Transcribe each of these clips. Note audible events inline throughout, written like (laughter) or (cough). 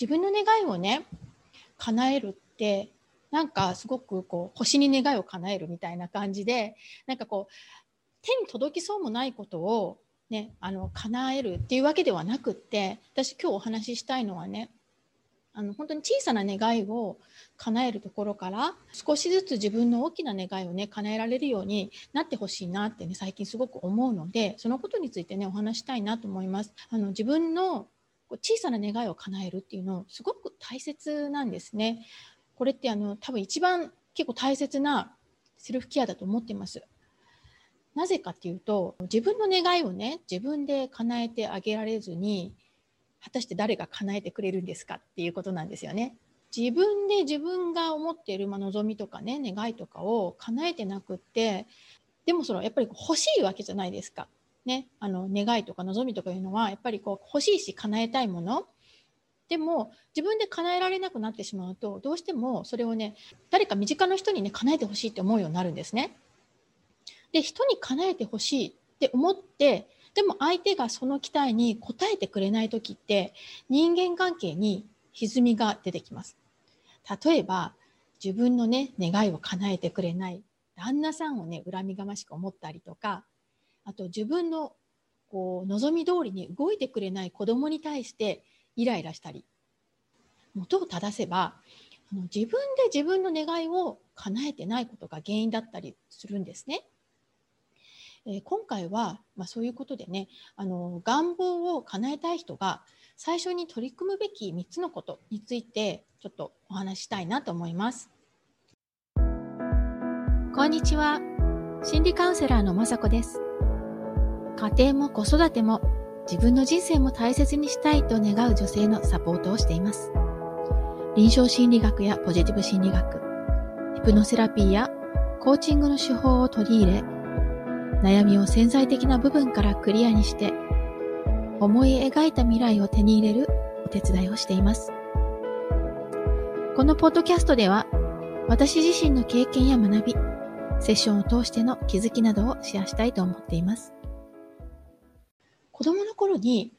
自分の願いをね叶えるってなんかすごくこう星に願いを叶えるみたいな感じでなんかこう手に届きそうもないことをねあの叶えるっていうわけではなくって私今日お話ししたいのはねあの本当に小さな願いを叶えるところから少しずつ自分の大きな願いをね叶えられるようになってほしいなってね最近すごく思うのでそのことについてねお話したいなと思います。あの自分の小さな願いを叶えるっていうのすごく大切なんですね。これってあの多分一番結構大切なセルフケアだと思っています。なぜかっていうと自分の願いをね自分で叶えてあげられずに果たして誰が叶えてくれるんですかっていうことなんですよね。自分で自分が思っている、まあ、望みとかね願いとかを叶えてなくってでもそのやっぱり欲しいわけじゃないですか。ね、あの願いとか望みとかいうのはやっぱりこう欲しいし叶えたいものでも自分で叶えられなくなってしまうとどうしてもそれをね誰か身近な人にね叶えてほしいって思うようになるんですね。で人に叶えてほしいって思ってでも相手がその期待に応えてくれない時って人間関係に歪みが出てきます。例えば自分のね願いを叶えてくれない旦那さんをね恨みがましく思ったりとかあと自分のこう望み通りに動いてくれない子供に対してイライラしたり元を正せばあの自分で自分の願いを叶えてないことが原因だったりするんですね。え今回は、まあ、そういうことでねあの願望を叶えたい人が最初に取り組むべき3つのことについてちょっとお話したいなと思います。こんにちは。心理カウンセラーのまさこです。家庭も子育ても自分の人生も大切にしたいと願う女性のサポートをしています。臨床心理学やポジティブ心理学、ヒプノセラピーやコーチングの手法を取り入れ、悩みを潜在的な部分からクリアにして、思い描いた未来を手に入れるお手伝いをしています。このポッドキャストでは、私自身の経験や学び、セッションを通しての気づきなどをシェアしたいと思っています。子供の頃に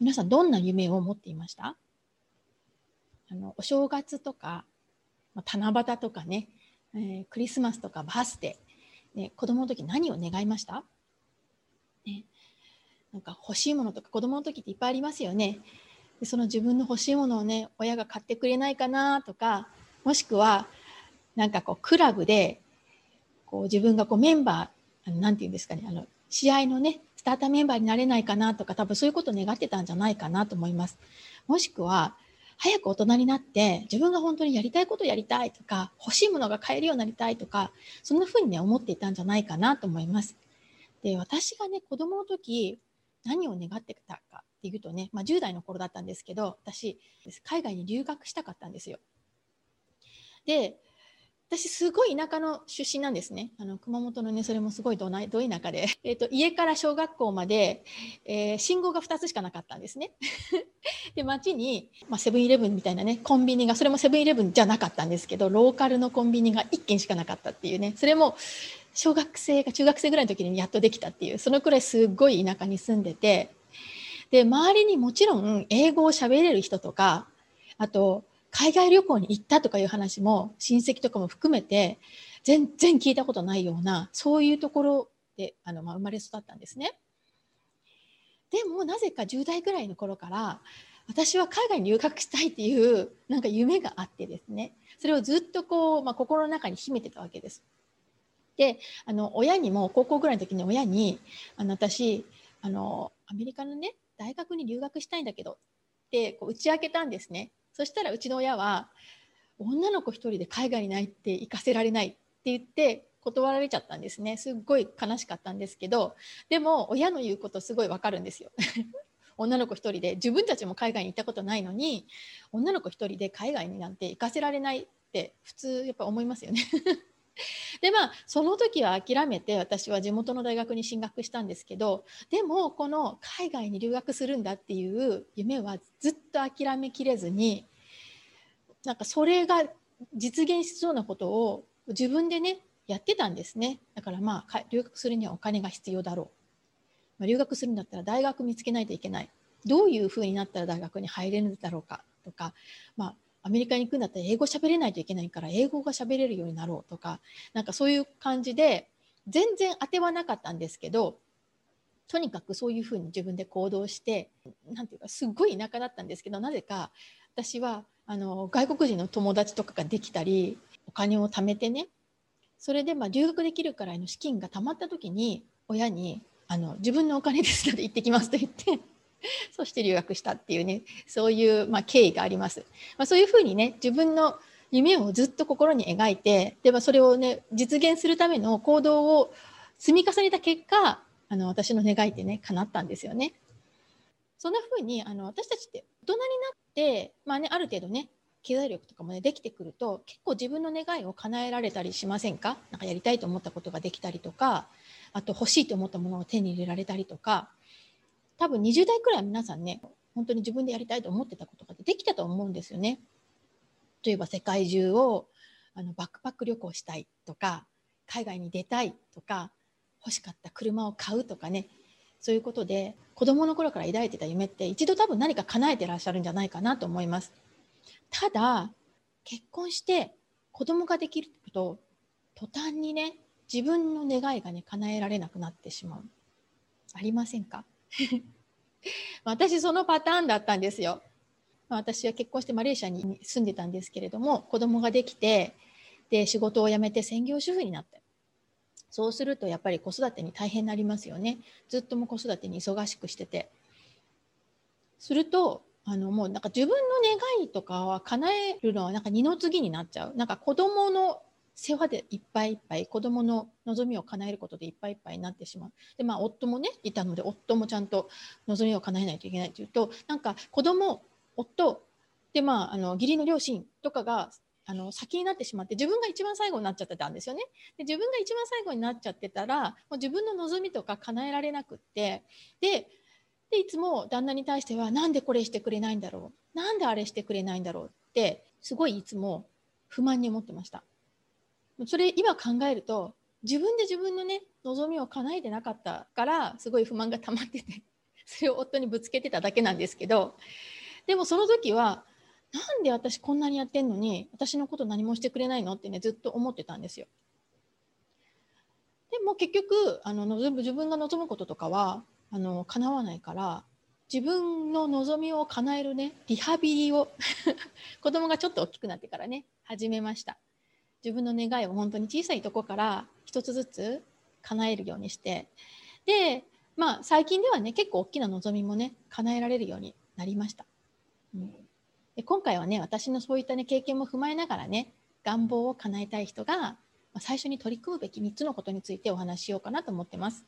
皆さんどんな夢を持っていました？あのお正月とか、ま七夕とかね、えー、クリスマスとかバースデー、ね、子供の時何を願いました、ね、なんか欲しいものとか子供の時っていっぱいありますよね。でその自分の欲しいものをね親が買ってくれないかなとかもしくはなんかこうクラブでこう自分がこうメンバー何て言うんですかねあの試合のねスターターメンバーになれないかなとか多分そういうことを願ってたんじゃないかなと思います。もしくは早く大人になって自分が本当にやりたいことをやりたいとか欲しいものが買えるようになりたいとかそんな風にね思っていたんじゃないかなと思います。で私がね子供の時何を願ってたかっていうとね、まあ、10代の頃だったんですけど私海外に留学したかったんですよ。で私すごい田舎の出身なんですね。あの熊本のねそれもすごいどなど田舎で、(laughs) えーと、家から小学校まで、えー、信号が2つしかなかったんですね。(laughs) で町に、まあ、セブンイレブンみたいなねコンビニがそれもセブンイレブンじゃなかったんですけどローカルのコンビニが1軒しかなかったっていうねそれも小学生か中学生ぐらいの時にやっとできたっていうそのくらいすごい田舎に住んでてで周りにもちろん英語を喋れる人とかあと海外旅行に行ったとかいう話も親戚とかも含めて全然聞いたことないようなそういうところであの、まあ、生まれ育ったんですね。でもなぜか10代ぐらいの頃から私は海外に留学したいっていうなんか夢があってですねそれをずっとこう、まあ、心の中に秘めてたわけです。であの親にも高校ぐらいの時に親にあの私あのアメリカのね大学に留学したいんだけどってこう打ち明けたんですね。そしたらうちの親は女の子一人で海外にないって行かせられないって言って断られちゃったんですね。すっごい悲しかったんですけどでも親の言うことすごいわかるんですよ。(laughs) 女の子一人で自分たちも海外に行ったことないのに女の子一人で海外になんて行かせられないって普通やっぱ思いますよね。(laughs) でまあその時は諦めて私は地元の大学に進学したんですけどでもこの海外に留学するんだっていう夢はずっと諦めきれずになんかそれが実現しそうなことを自分でねやってたんですね。だからまあ留学するにはお金が必要だろう、まあ、留学するんだったら大学見つけないといけない。どういうふうになったら大学に入れるんだろうか。とか、まあ、アメリカに行くんだったら英語喋れないといけないから英語が喋れるようになろう。とかなんかそういう感じで全然当てはなかったんですけどとにかくそういうふうに自分で行動して何て言うかすごい田舎だったんですけどなぜか私はあの外国人の友達とかができたりお金を貯めてねそれでまあ留学できるくらいの資金がたまった時に親にあの自分のお金ですので行ってきますと言って (laughs) そして留学したっていうねそういう、まあ、経緯があります。まあ、そういうふうにね自分の夢をずっと心に描いてで、まあ、それをね実現するための行動を積み重ねた結果あの私の願いってね叶ったんですよね。そんなふうにあの私たちって大人になって、まあね、ある程度ね経済力とかもねできてくると結構自分の願いを叶えられたりしませんか？なかやりたいと思ったことができたりとかあと欲しいと思ったものを手に入れられたりとか多分20代くらい皆さんね本当に自分でやりたいと思ってたことができたと思うんですよね。例えば世界中をあのバックパック旅行したいとか海外に出たいとか欲しかった車を買うとかねそういうことで子どもの頃から抱いてた夢って一度多分何か叶えてらっしゃるんじゃないかなと思います。ただ結婚して子供ができると途端にね自分の願いがね叶えられなくなってしまう。ありませんか？(laughs) 私そのパターンだったんですよ。私は結婚してマレーシアに住んでたんですけれども子供ができてで仕事を辞めて専業主婦になってそうするとやっぱり子育てに大変になりますよね。ずっとも子育てに忙しくしてて。するとあのもうなんか自分の願いとかは叶えるのはなんか二の次になっちゃう。なんか子供の世話でいっぱいいっぱい子供の望みを叶えることでいっぱいいっぱいになってしまう。でまあ夫もねいたので夫もちゃんと望みを叶えないといけないというとなんか子供夫でまああの義理の両親とかがあの先になってしまって自分が一番最後になっちゃってたんですよね。で自分が一番最後になっちゃってたらもう自分の望みとか叶えられなくってででいつも旦那に対しては何でこれしてくれないんだろう？なんであれしてくれないんだろうってすごいいつも不満に思ってました。それ今考えると自分で自分のね望みを叶えてなかったからすごい不満が溜まっててそれを夫にぶつけてただけなんですけどでもその時はなんで私こんなにやってんのに私のこと何もしてくれないの？ってねずっと思ってたんですよ。でも結局あの自分が望むこととかはあの叶わないから自分の望みを叶えるねリハビリを (laughs) 子供がちょっと大きくなってからね始めました。自分の願いを本当に小さいとこから一つずつ叶えるようにしてでまあ最近ではね結構大きな望みもね叶えられるようになりました、うん、で今回はね私のそういったね経験も踏まえながらね願望を叶えたい人が最初に取り組むべき3つのことについてお話ししようかなと思ってます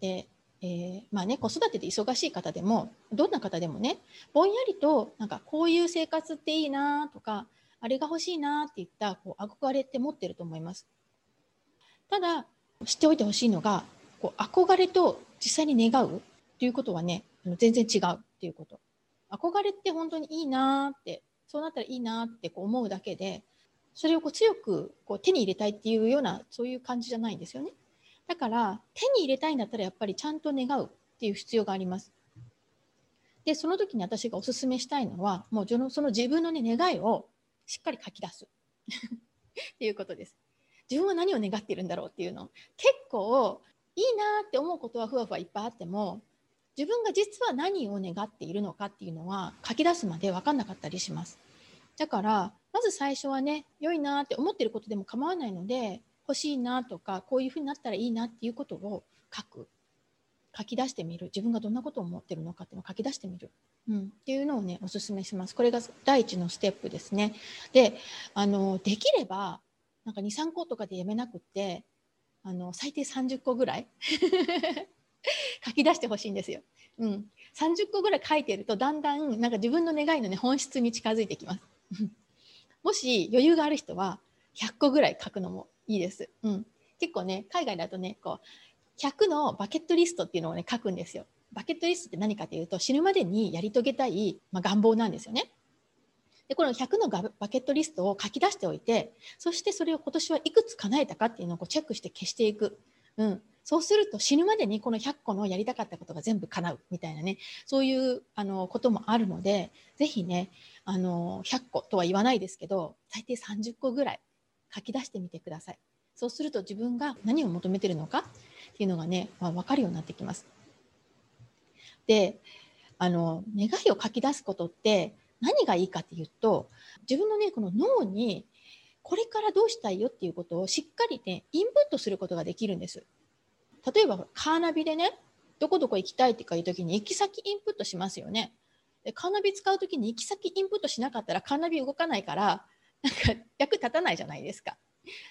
でえー、まあね、子育てで忙しい方でもどんな方でもねぼんやりとなんかこういう生活っていいなとかあれが欲しいなっていったこう憧れって持ってると思います。ただ知っておいてほしいのがこう憧れと実際に願うっていうことはね全然違うっていうこと。憧れって本当にいいなってそうなったらいいなってこう思うだけでそれをこう強くこう手に入れたいっていうようなそういう感じじゃないんですよね。だから手に入れたいんだったらやっぱりちゃんと願うっていう必要があります。で、その時に私がお勧めしたいのは、もうそのその自分の、ね、願いをしっかり書き出す (laughs) っていうことです。自分は何を願っているんだろうっていうの。結構いいなって思うことはふわふわいっぱいあっても、自分が実は何を願っているのかっていうのは書き出すまで分かんなかったりします。だから、まず最初はね、良いなって思ってることでも構わないので、欲しいなとかこういうふうになったらいいなっていうことを書く。書き出してみる。自分がどんなことを思ってるのかっていうのを書き出してみる、うん、っていうのをねおすすめします。これが第一のステップですね。であのできればなんか23個とかでやめなくってあの最低30個ぐらい。(laughs) 書き出してほしいんですよ、うん、30個ぐらい書いてるとだんだんなんか自分の願いの、ね、本質に近づいてきます (laughs) もし余裕がある人は100個ぐらい書くのもいいです。うん。結構ね、海外だとね、こう、100のバケットリストっていうのをね、書くんですよ。バケットリストって何かというと、死ぬまでにやり遂げたい、まあ、願望なんですよね。で、この100のバケットリストを書き出しておいて、そしてそれを今年はいくつ叶えたかっていうのをこうチェックして消していく。うん。そうすると死ぬまでにこの100個のやりたかったことが全部叶うみたいなねそういうあのこともあるので是非ねあの100個とは言わないですけど最低30個ぐらい書き出してみてください。そうすると自分が何を求めてるのかっていうのがね、まあ、分かるようになってきます。であの願いを書き出すことって何がいいかっていうと自分のねこの脳にこれからどうしたいよっていうことをしっかりねインプットすることができるんです。例えばカーナビでねどこどこ行きたいっていう時に行き先インプットしますよね。でカーナビ使う時に行き先インプットしなかったらカーナビ動かないからなんか役立たないじゃないですか。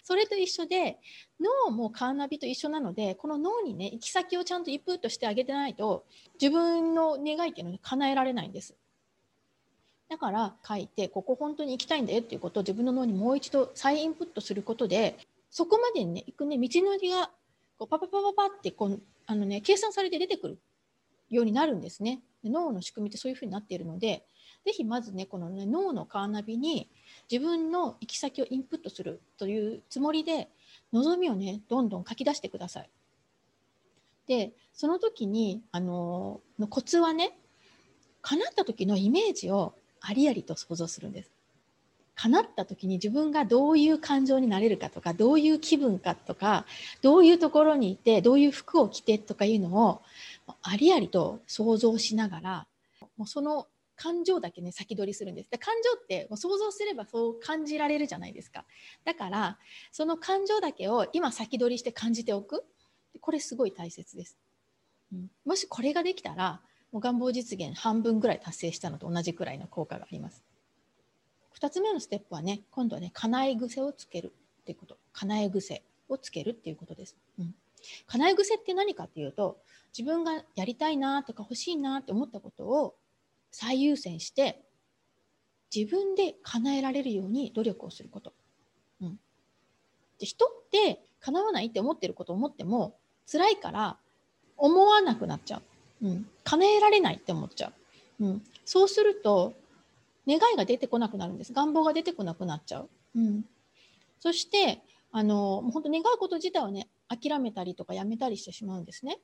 それと一緒で脳もカーナビと一緒なのでこの脳にね行き先をちゃんとインプットしてあげてないと自分の願いっていうのに叶えられないんです。だから書いてここ本当に行きたいんだよっていうことを自分の脳にもう一度再インプットすることでそこまでにね行くね道のりがこうパパパパパってこうあの、ね、計算されて出てくるようになるんですね。脳の仕組みってそういうふうになっているのでぜひまずねこの、ね、脳のカーナビに自分の行き先をインプットするというつもりで望みをねどんどん書き出してください。でその時にあののコツはね叶った時のイメージをありありと想像するんです。叶った時に自分がどういう感情になれるかとかどういう気分かとかどういうところにいてどういう服を着てとかいうのをありありと想像しながらもうその感情だけね先取りするんです。で感情ってもう想像すればそう感じられるじゃないですか。だからその感情だけを今先取りして感じておく。これすごい大切です、うん、もしこれができたらもう願望実現半分ぐらい達成したのと同じくらいの効果があります。2つ目のステップはね今度はね叶え癖をつけるっていうこと叶え癖をつけるっていうことです、うん、叶え癖って何かっていうと自分がやりたいなとか欲しいなって思ったことを最優先して自分で叶えられるように努力をすること。うん、で人って叶わないって思ってることを思っても辛いから思わなくなっちゃう。うん、叶えられないって思っちゃう。うん、そうすると願いが出てこなくなるんです。願望が出てこなくなっちゃう。うん、そしてあのもう本当願うこと自体をね諦めたりとかやめたりしてしまうんですね。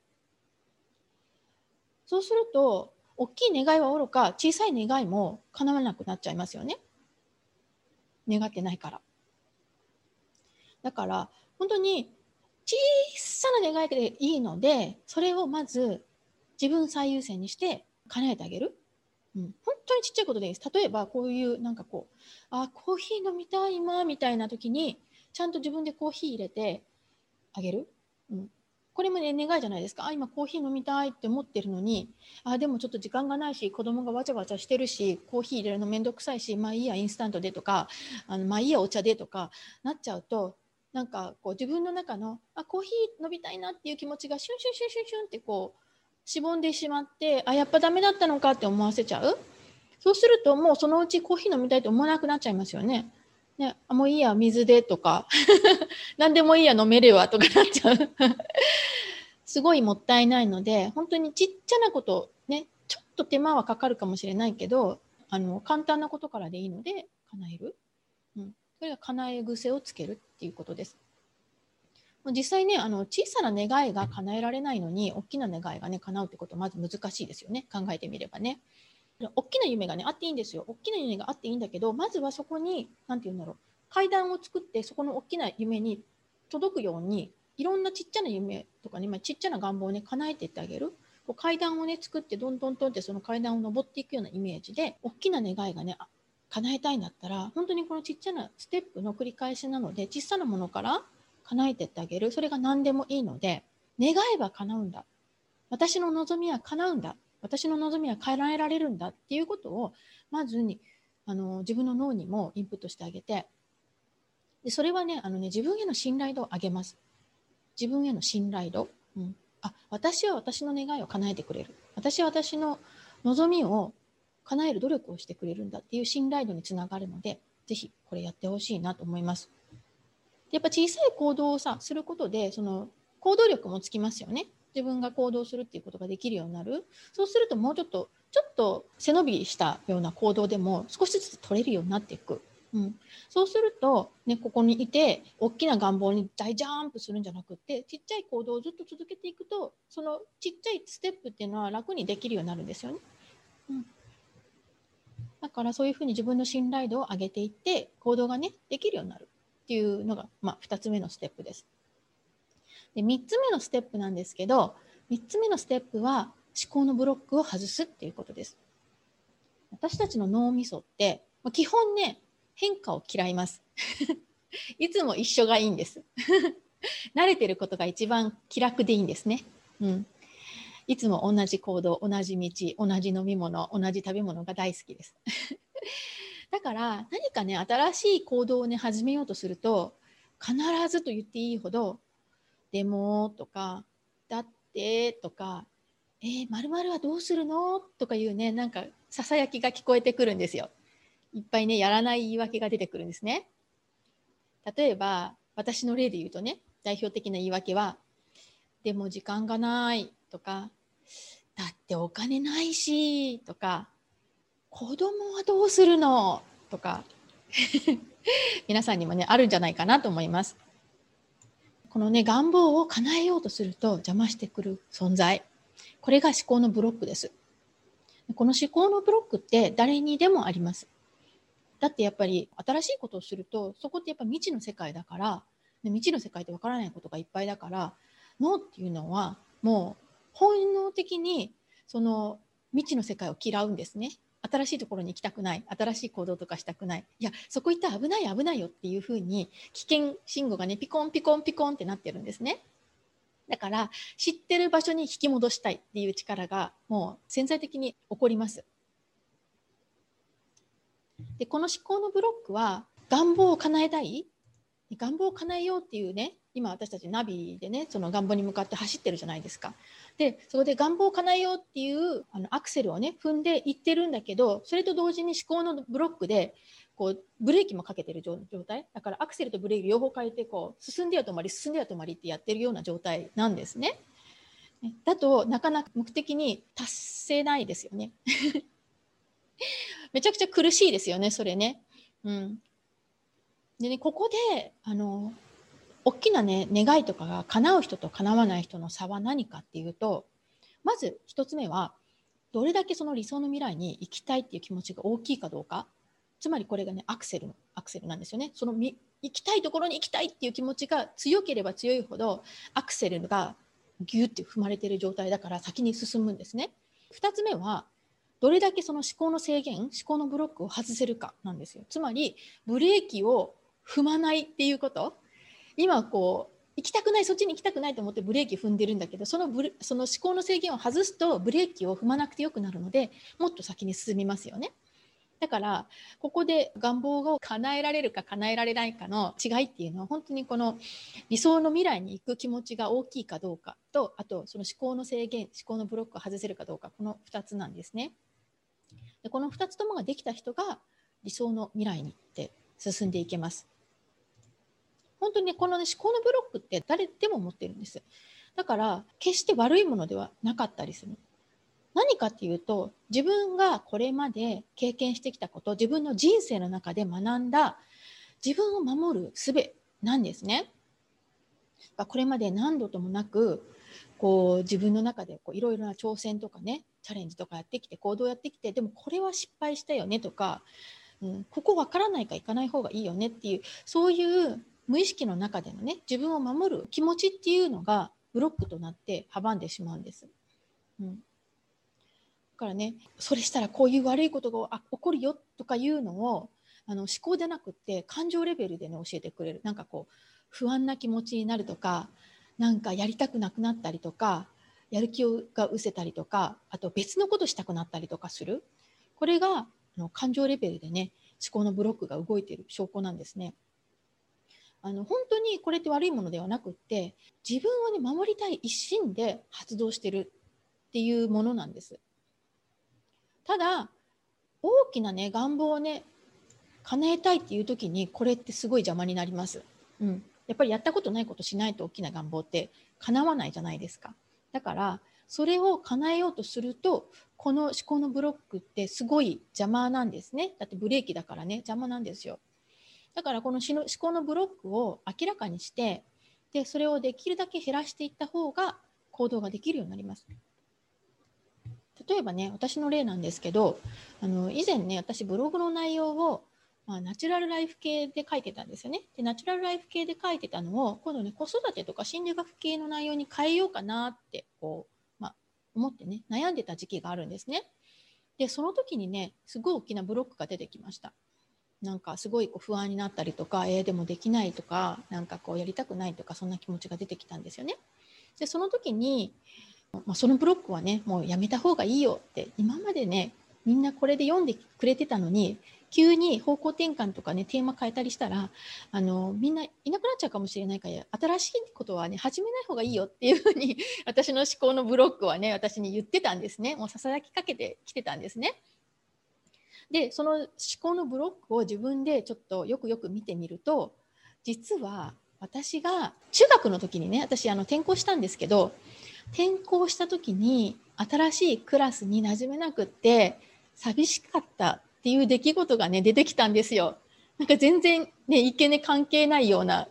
そうすると大きい願いはおろか小さい願いも叶わなくなっちゃいますよね。願ってないから。だから本当に小さな願いでいいのでそれをまず自分最優先にして叶えてあげる。うん、本当にちっちゃいことでいいです。例えばこういうなんかこうあコーヒー飲みたい今みたいな時にちゃんと自分でコーヒー入れてあげる？うん、これもね、願いじゃないですか。あ、今コーヒー飲みたいって思ってるのに、あ、でもちょっと時間がないし、子供がわちゃわちゃしてるし、コーヒー入れるのめんどくさいし、まあいいや、インスタントでとか、あのまあいいや、お茶でとかなっちゃうと、なんかこう自分の中の、あ、コーヒー飲みたいなっていう気持ちがシュンシュンシュンシュンシュンってこう、しぼんでしまって、あ、やっぱダメだったのかって思わせちゃう？そうするともうそのうちコーヒー飲みたいと思わなくなっちゃいますよね。ね、あもういいや、水でとか、(laughs) 何でもいいや、飲めるわとかなっちゃう。(laughs) すごいもったいないので本当にちっちゃなことねちょっと手間はかかるかもしれないけどあの簡単なことからでいいので叶える、うん、それが叶え癖をつけるっていうことです。実際ねあの小さな願いが叶えられないのに大きな願いがね叶うってことはまず難しいですよね。考えてみればね。大きな夢がねあっていいんですよ。大きな夢があっていいんだけどまずはそこに何て言うんだろう。階段を作ってそこの大きな夢に届くようにいろんなちっちゃな夢とかね、まあ、ちっちゃな願望をね叶えていってあげる。こう階段をね作ってどんどんどんってその階段を登っていくようなイメージで大きな願いがね叶えたいんだったら本当にこのちっちゃなステップの繰り返しなので小さなものから叶えてってあげる。それが何でもいいので願えば叶うんだ。私の望みは叶うんだ。私の望みは叶えられるんだ。っていうことをまずにあの自分の脳にもインプットしてあげてでそれはねあのね自分への信頼度を上げます。自分への信頼度、うん、あ私は私の願いを叶えてくれる。私は私の望みを叶える努力をしてくれるんだっていう信頼度につながるのでぜひこれやってほしいなと思います。やっぱ小さい行動をさすることでその行動力もつきますよね。自分が行動するっていうことができるようになる。そうするともうちょっとちょっと背伸びしたような行動でも少しずつ取れるようになっていく。うん、そうすると、ね、ここにいて大きな願望に大ジャンプするんじゃなくてちっちゃい行動をずっと続けていくとそのちっちゃいステップっていうのは楽にできるようになるんですよね。うん、だからそういうふうに自分の信頼度を上げていって行動がねできるようになるっていうのが、まあ、2つ目のステップです。で3つ目のステップなんですけど3つ目のステップは思考のブロックを外すっていうことです。私たちの脳みそって、まあ、基本ね変化を嫌います。(laughs) いつも一緒がいいんです。(laughs) 慣れてることが一番気楽でいいんですね。うん。いつも同じ行動、同じ道、同じ飲み物、同じ食べ物が大好きです。だから何かね、新しい行動をね、始めようとすると、必ずと言っていいほど、でもとか、だってとか、えまー、〇〇はどうするの？とかいうね、なんかささやきが聞こえてくるんですよ。いっぱいね、やらない言い訳が出てくるんですね。例えば、私の例で言うとね、代表的な言い訳は、でも時間がないとか、だってお金ないしとか、子供はどうするの？とか、(laughs) 皆さんにもね、あるんじゃないかなと思います。このね、願望を叶えようとすると邪魔してくる存在。これが思考のブロックです。この思考のブロックって誰にでもあります。だってやっぱり新しいことをするとそこってやっぱ未知の世界だから未知の世界ってわからないことがいっぱいだから脳っていうのはもう本能的にその未知の世界を嫌うんですね。新しいところに行きたくない新しい行動とかしたくないいやそこ行ったら危ない危ないよっていうふうに危険信号がねピコンピコンピコンってなってるんですね。だから知ってる場所に引き戻したいっていう力がもう潜在的に起こります。でこの思考のブロックは願望を叶えたい願望を叶えようっていうね今私たちナビでねその願望に向かって走ってるじゃないですか。でそこで願望を叶えようっていうあのアクセルをね踏んでいってるんだけどそれと同時に思考のブロックでこうブレーキもかけてる状態だからアクセルとブレーキ両方変えてこう進んでは止まり進んでは止まりってやってるような状態なんですね。だとなかなか目的に達せないですよね。(laughs) めちゃくちゃ苦しいですよね、それね。うん。でね、ここで、あの、大きなね、願いとかが叶う人と叶わない人の差は何かっていうと、まず一つ目は、どれだけその理想の未来に行きたいっていう気持ちが大きいかどうか。つまりこれがね、アクセルの、アクセルなんですよね。そのみ行きたいところに行きたいっていう気持ちが強ければ強いほど、アクセルがギュッて踏まれてる状態だから先に進むんですね。2つ目は、どれだけその思考の制限思考のブロックを外せるかなんですよつまりブレーキを踏まないっていうこと？今こう行きたくないそっちに行きたくないと思ってブレーキ踏んでるんだけどそのブレその思考の制限を外すとブレーキを踏まなくてよくなるのでもっと先に進みますよね。だからここで願望を叶えられるか叶えられないかの違いっていうのは本当にこの理想の未来に行く気持ちが大きいかどうかとあとその思考の制限思考のブロックを外せるかどうかこの2つなんですね。でこの2つともができた人が理想の未来にって進んでいけます。本当にこの、ね、思考のブロックって誰でも持ってるんです。だから決して悪いものではなかったりする。何かっていうと自分がこれまで経験してきたこと自分の人生の中で学んだ自分を守る術なんですね。これまで何度ともなくこう自分の中でいろいろな挑戦とかねチャレンジとかやってきて行動やってきてでもこれは失敗したよねとか、うん、ここわからないか行かない方がいいよねっていうそういう無意識の中でのね自分を守る気持ちっていうのがブロックとなって阻んでしまうんです。うん、だからねそれしたらこういう悪いことが起こるよとかいうのをあの思考でなくって感情レベルでね教えてくれるなんかこう不安な気持ちになるとかなんかやりたくなくなったりとかやる気が失せたりとかあと別のことしたくなったりとかするこれがあの感情レベルでね思考のブロックが動いている証拠なんですね。あの本当にこれって悪いものではなくって自分をね守りたい一心で発動してるっていうものなんです。ただ大きなね願望をね叶えたいっていう時にこれってすごい邪魔になります。うん、やっぱりやったことないことしないと大きな願望って叶わないじゃないですか。だからそれを叶えようとするとこの思考のブロックってすごい邪魔なんですねだってブレーキだからね邪魔なんですよだからこの思考のブロックを明らかにしてでそれをできるだけ減らしていった方が行動ができるようになります。例えばね私の例なんですけどあの以前ね私ブログの内容をまあ、ナチュラルライフ系で書いてたんですよね。で、ナチュラルライフ系で書いてたのを、今度ね、子育てとか心理学系の内容に変えようかなって、こう、まあ、思ってね、悩んでた時期があるんですね。で、その時にね、すごい大きなブロックが出てきました。なんかすごいこう不安になったりとか、えー、でもできないとか、なんかこうやりたくないとか、そんな気持ちが出てきたんですよね。で、その時に、まあ、そのブロックはね、もうやめた方がいいよって、今までね、みんなこれで読んでくれてたのに、急に方向転換とかね、テーマ変えたりしたら、あの、みんないなくなっちゃうかもしれないから、新しいことはね、始めない方がいいよっていうふうに、私の思考のブロックはね、私に言ってたんですね。もうささやきかけてきてたんですね。で、その思考のブロックを自分でちょっとよくよく見てみると、実は私が中学の時にね、私あの転校したんですけど、転校した時に新しいクラスに馴染めなくって寂しかったっていう出来事がね、出てきたんですよ。なんか全然ね、いけね関係ないような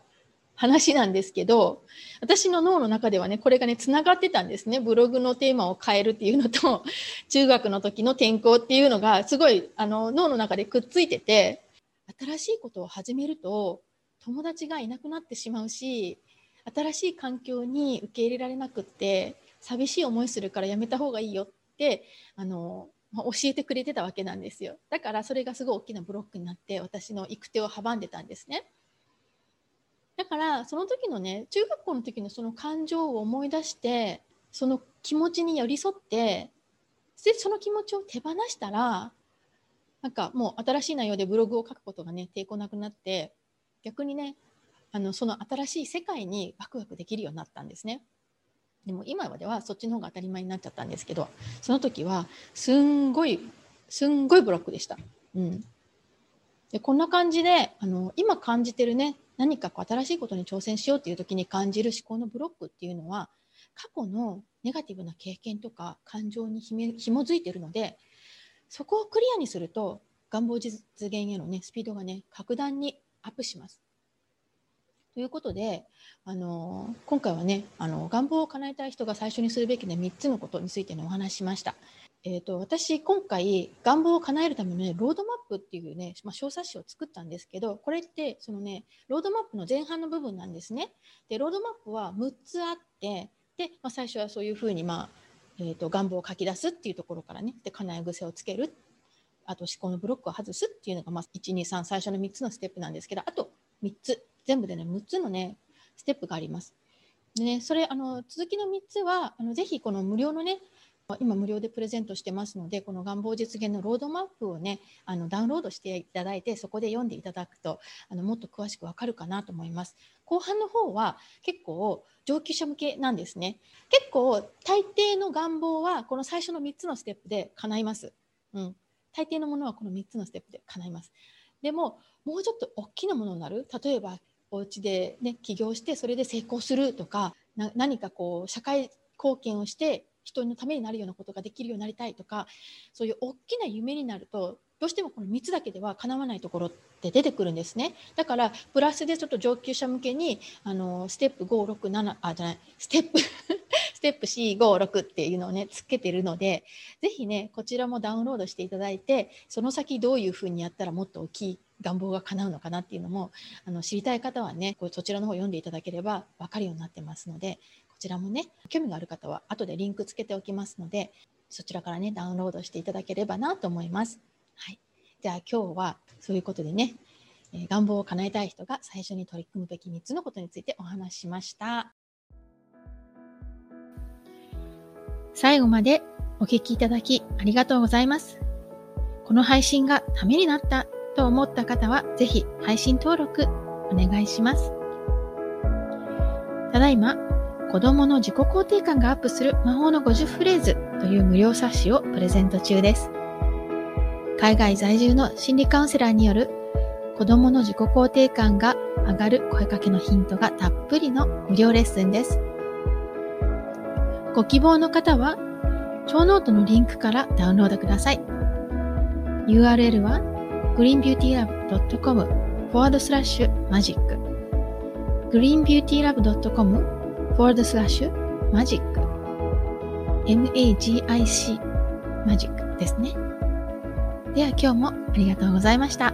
話なんですけど、私の脳の中ではね、これがね、つながってたんですね。ブログのテーマを変えるっていうのと、(laughs) 中学の時の転校っていうのが、すごい、あの、脳の中でくっついてて、新しいことを始めると、友達がいなくなってしまうし、新しい環境に受け入れられなくって、寂しい思いするからやめた方がいいよって、あの、ま教えてくれてたわけなんですよだからそれがすごい大きなブロックになって私の行く手を阻んでたんですねだからその時のね中学校の時のその感情を思い出してその気持ちに寄り添ってでその気持ちを手放したらなんかもう新しい内容でブログを書くことがね抵抗なくなって逆にねあのその新しい世界にワクワクできるようになったんですね。でも今まではそっちの方が当たり前になっちゃったんですけどその時はすんごいすんごいブロックでした。うん、でこんな感じであの今感じてるね何かこう新しいことに挑戦しようっていう時に感じる思考のブロックっていうのは過去のネガティブな経験とか感情にひめ紐づいてるのでそこをクリアにすると願望実現へのねスピードがね格段にアップします。ということで、あの今回はねあの願望を叶えたい人が最初にするべき、ね、3つのことについて、ね、お話ししました。えーと、私、今回、願望を叶えるための、ね、ロードマップっていうね、まあ、小冊子を作ったんですけど、これってその、ね、ロードマップの前半の部分なんですね。で、ロードマップは6つあって、でまあ、最初はそういうふうに、まあえーと、願望を書き出すっていうところからね、で叶え癖をつける、あと思考のブロックを外すっていうのが、まあ、1、2、3、最初の3つのステップなんですけど、あと3つ全部でね、6つのね、ステップがあります。でね、それ、あの、続きの3つは、あのぜひこの無料のね、今無料でプレゼントしてますので、この願望実現のロードマップをね、あのダウンロードしていただいて、そこで読んでいただくと、あのもっと詳しくわかるかなと思います。後半の方は結構上級者向けなんですね。結構大抵の願望はこの最初の3つのステップで叶います。うん。大抵のものはこの3つのステップで叶います。でも、もうちょっと大きなものになる。例えば、お家でね起業してそれで成功するとか何かこう社会貢献をして人のためになるようなことができるようになりたいとかそういう大きな夢になるとどうしてもこの3つだけでは叶わないところって出てくるんですね。だからプラスでちょっと上級者向けにあのステップ567あじゃないステップ (laughs) ステップ456っていうのをねつけてるのでぜひねこちらもダウンロードしていただいてその先どういうふうにやったらもっと大きい願望が叶うのかなっていうのもあの知りたい方はねこそちらの方読んでいただければ分かるようになってますのでちらもね興味がある方は後でリンクつけておきますのでそちらからねダウンロードしていただければなと思います。はい、じゃあ今日はそういうことでね、えー、願望を叶えたい人が最初に取り組むべき3つのことについてお話ししました。最後までお聞きいただきありがとうございます。この配信がためになったと思った方は、ぜひ配信登録お願いします。ただいま、子供の自己肯定感がアップする魔法の50フレーズという無料冊子をプレゼント中です。海外在住の心理カウンセラーによる子供の自己肯定感が上がる声かけのヒントがたっぷりの無料レッスンです。ご希望の方は、ショーノートのリンクからダウンロードください。URL は greenbeautylab.com forward slash magic greenbeautylab.com forward slash magic magic マジックですね。では今日もありがとうございました。